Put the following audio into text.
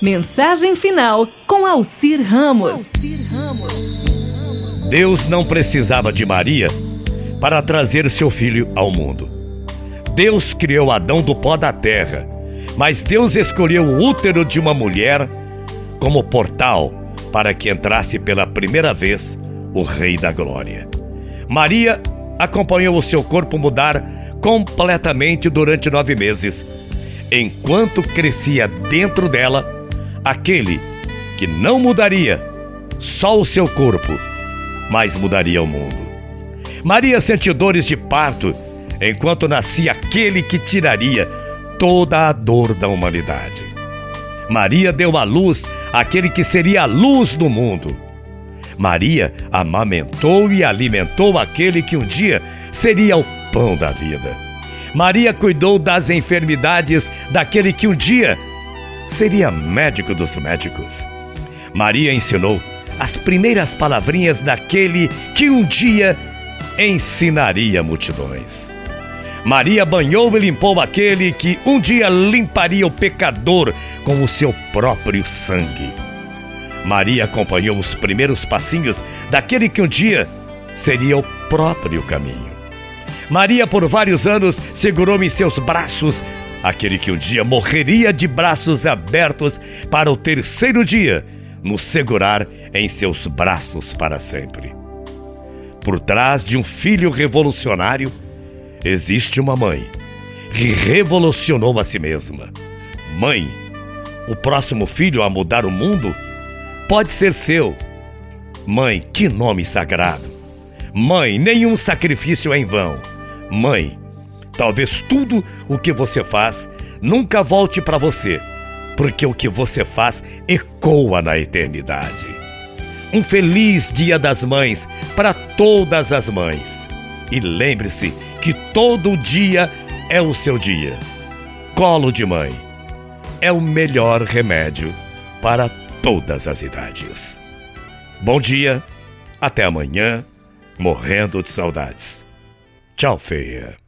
Mensagem final com Alcir Ramos. Deus não precisava de Maria para trazer seu filho ao mundo. Deus criou Adão do pó da terra, mas Deus escolheu o útero de uma mulher como portal para que entrasse pela primeira vez o Rei da Glória. Maria acompanhou o seu corpo mudar completamente durante nove meses, enquanto crescia dentro dela aquele que não mudaria só o seu corpo, mas mudaria o mundo. Maria sentiu dores de parto enquanto nascia aquele que tiraria toda a dor da humanidade. Maria deu à luz aquele que seria a luz do mundo. Maria amamentou e alimentou aquele que um dia seria o pão da vida. Maria cuidou das enfermidades daquele que um dia seria médico dos médicos. Maria ensinou as primeiras palavrinhas daquele que um dia ensinaria multidões. Maria banhou e limpou aquele que um dia limparia o pecador com o seu próprio sangue. Maria acompanhou os primeiros passinhos daquele que um dia seria o próprio caminho. Maria, por vários anos, segurou em seus braços aquele que um dia morreria de braços abertos para o terceiro dia nos segurar em seus braços para sempre. Por trás de um filho revolucionário existe uma mãe que revolucionou a si mesma. Mãe, o próximo filho a mudar o mundo pode ser seu. Mãe, que nome sagrado. Mãe, nenhum sacrifício é em vão. Mãe, Talvez tudo o que você faz nunca volte para você, porque o que você faz ecoa na eternidade. Um feliz Dia das Mães para todas as mães. E lembre-se que todo dia é o seu dia. Colo de mãe é o melhor remédio para todas as idades. Bom dia, até amanhã, morrendo de saudades. Tchau, feia.